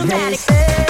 automatic. Yes.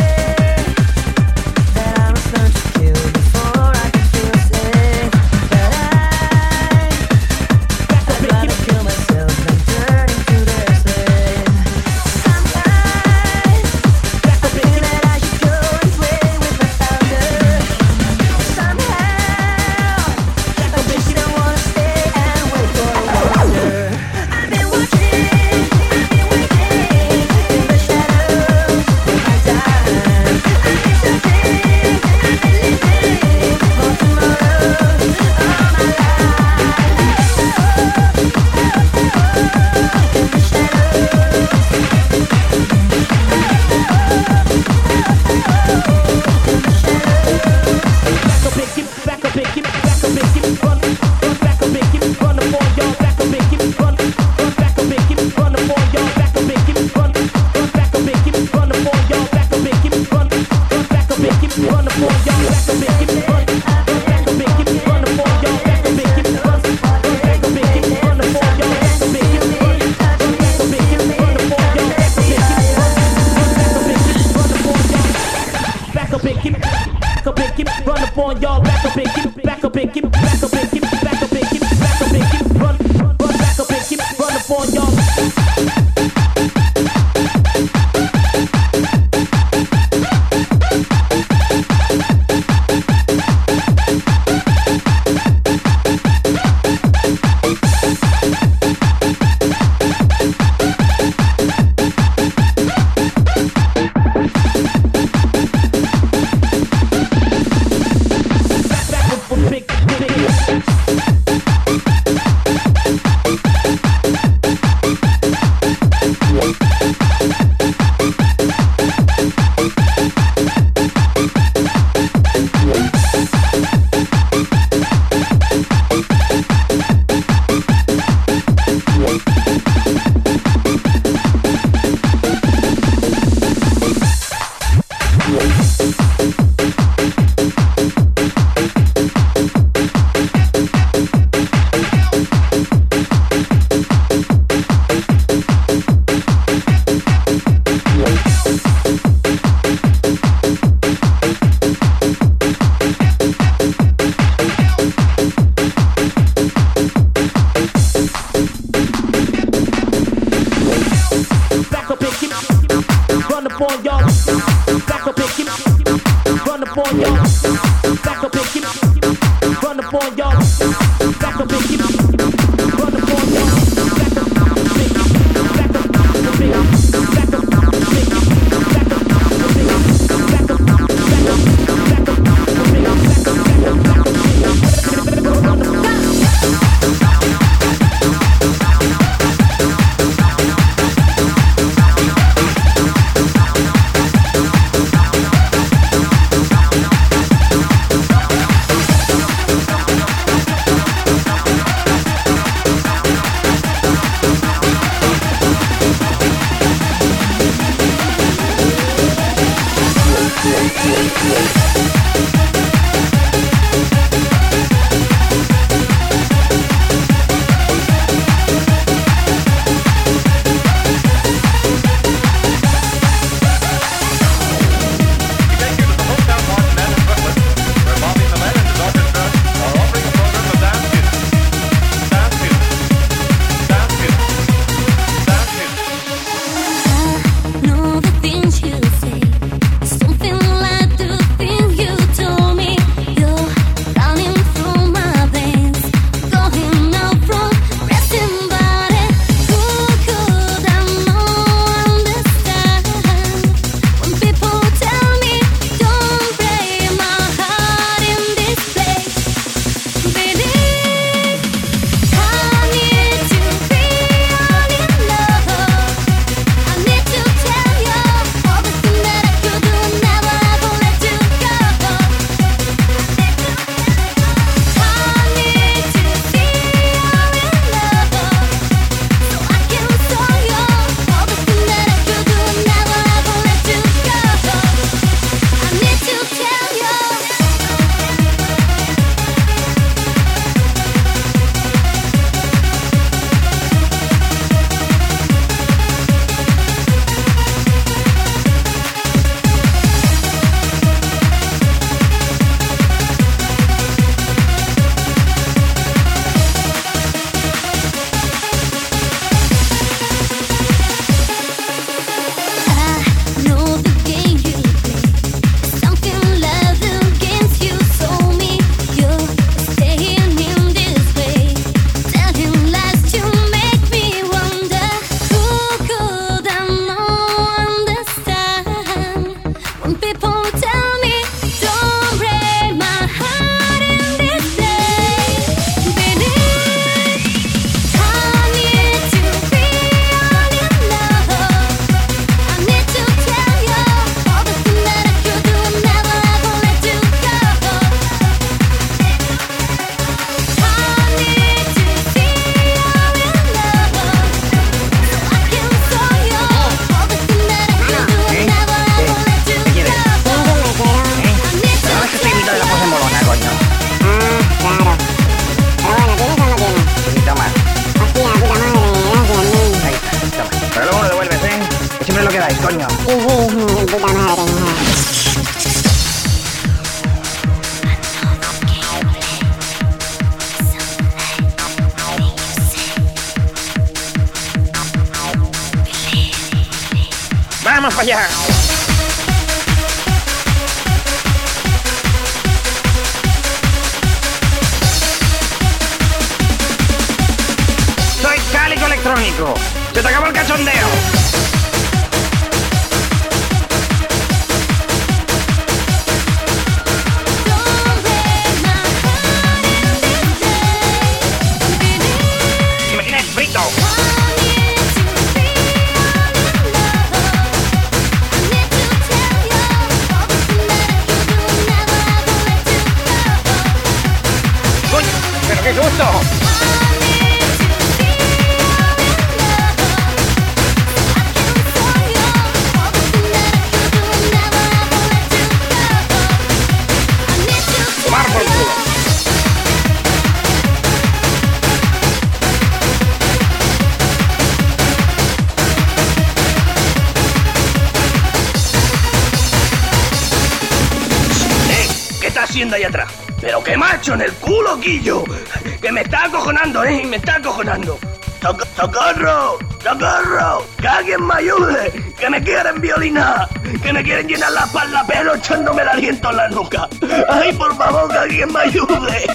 Que me está acojonando, ¿eh? Me está acojonando. ¡Socorro! ¡Socorro! ¡Que alguien me ayude! ¡Que me quieren violinar! ¡Que me quieren llenar la espalda pelo echándome el aliento en la nuca! ¡Ay, por favor, que alguien me ayude!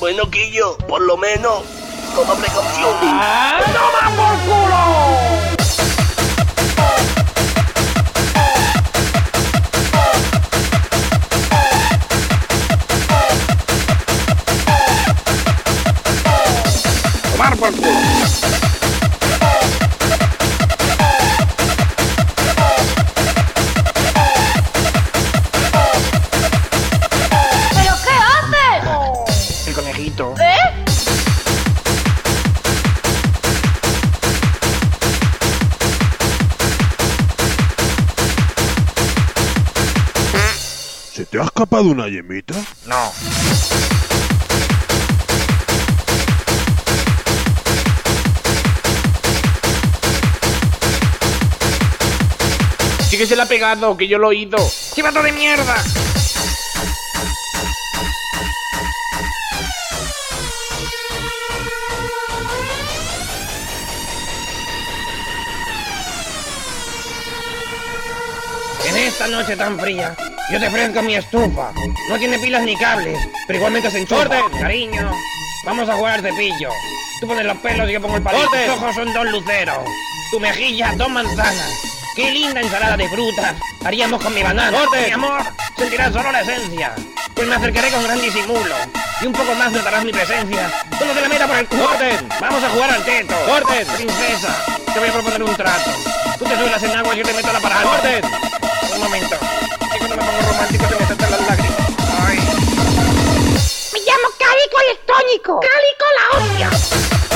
bueno, Quillo, por lo menos, toma precaución. ¡Ah, ¡Toma por culo! tomar por culo. ¿Se te ha escapado una yemita? No. Que se la ha pegado, que yo lo he oído. ¡Chivato de mierda! En esta noche tan fría, yo te ofrezco mi estufa. No tiene pilas ni cables, pero igualmente se enchufa. ¡Orden! Cariño, vamos a jugar al cepillo. Tú pones los pelos y yo pongo el palito. ¡Orden! Tus ojos son dos luceros. Tu mejilla, dos manzanas. Qué linda ensalada de frutas haríamos con mi banana. ¡Orden! Mi amor, sentirás solo la esencia. Pues me acercaré con gran disimulo. Y un poco más notarás mi presencia. Cuando te la meta por el culo. ¡Orden! Vamos a jugar al teto. ¡Orden! Princesa, te voy a proponer un trato. Tú te suelas en agua y yo te meto la parada. ¡Orden! Un momento. Y cuando me pongo romántico se me saltan las lágrimas. Ay. Me llamo Cálico el Estónico. Cálico la hostia.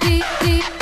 deep, deep.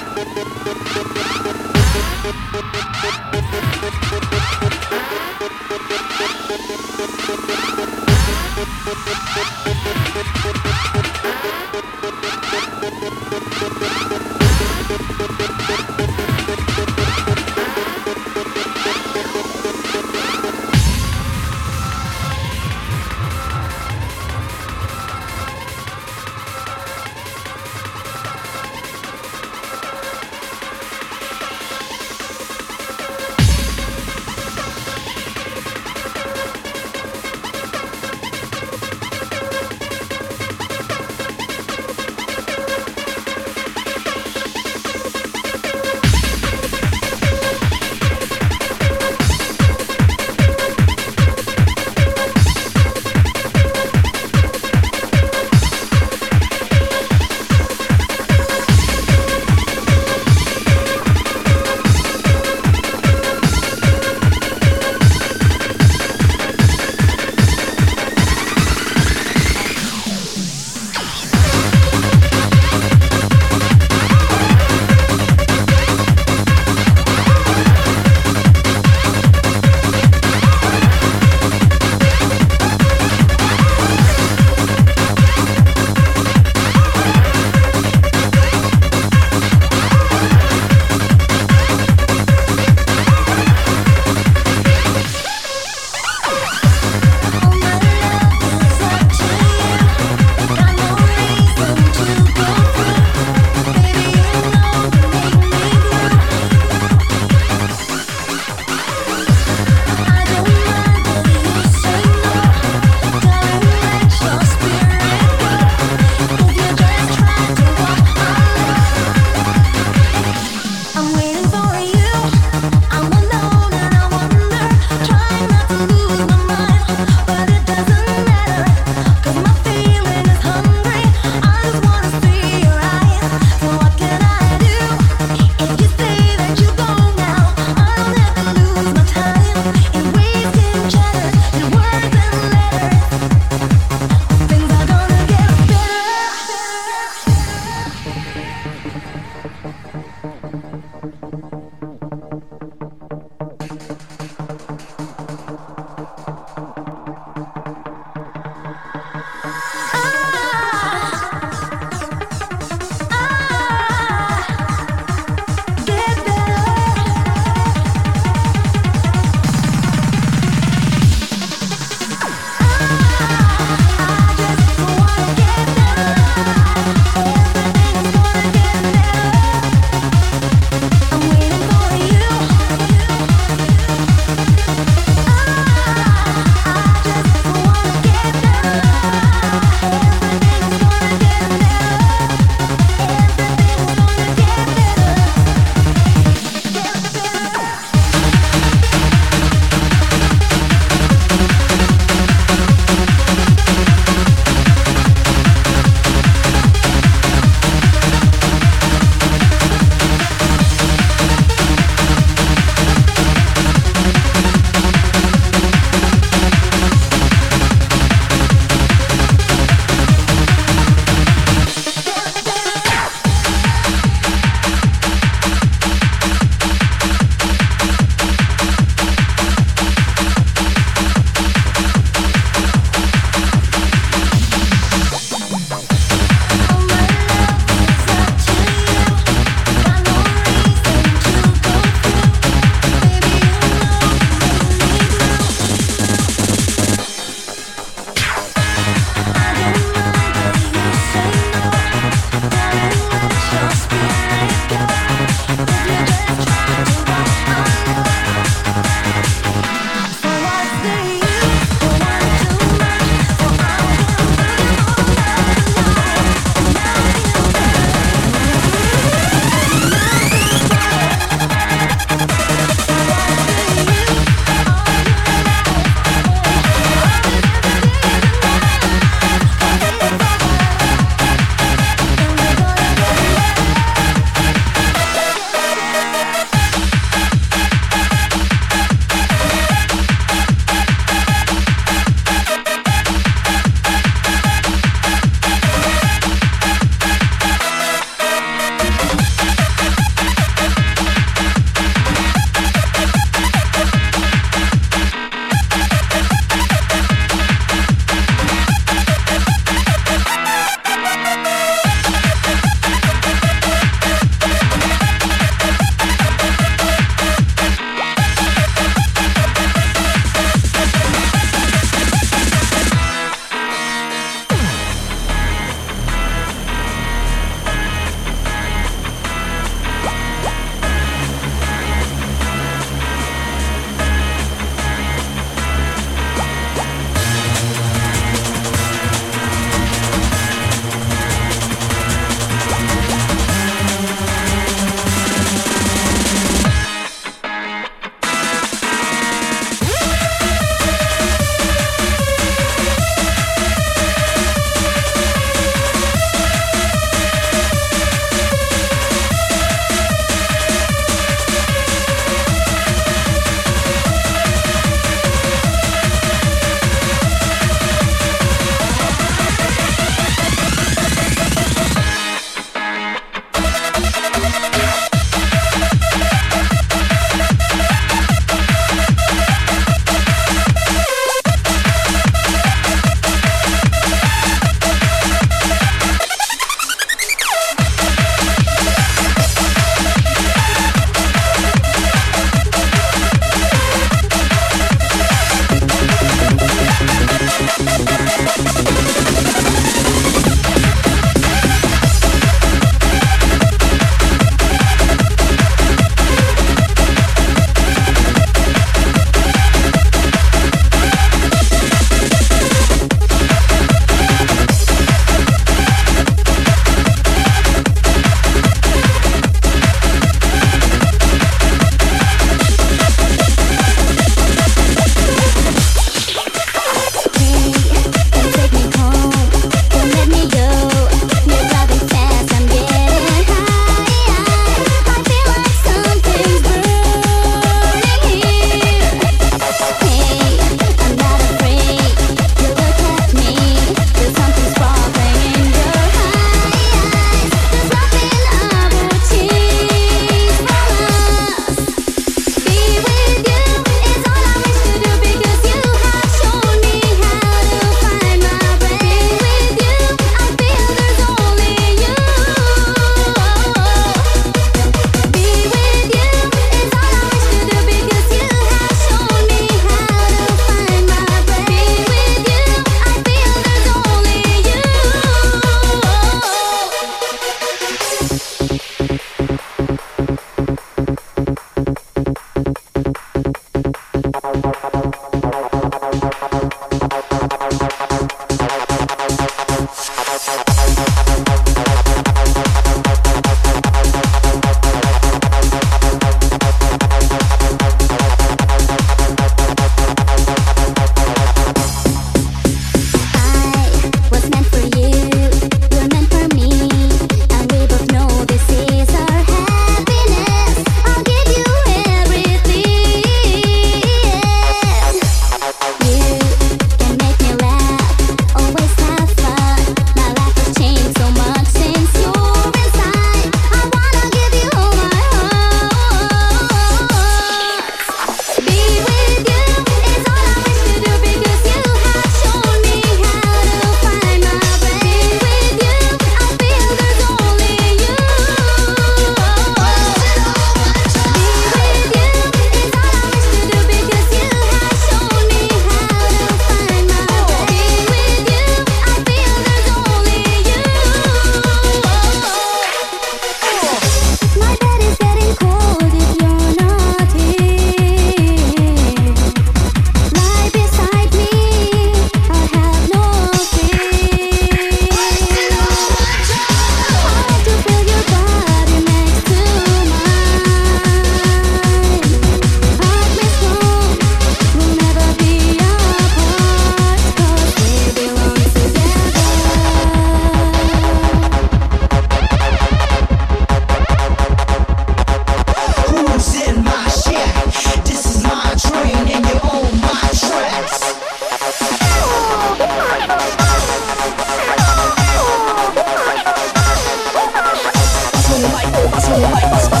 Like,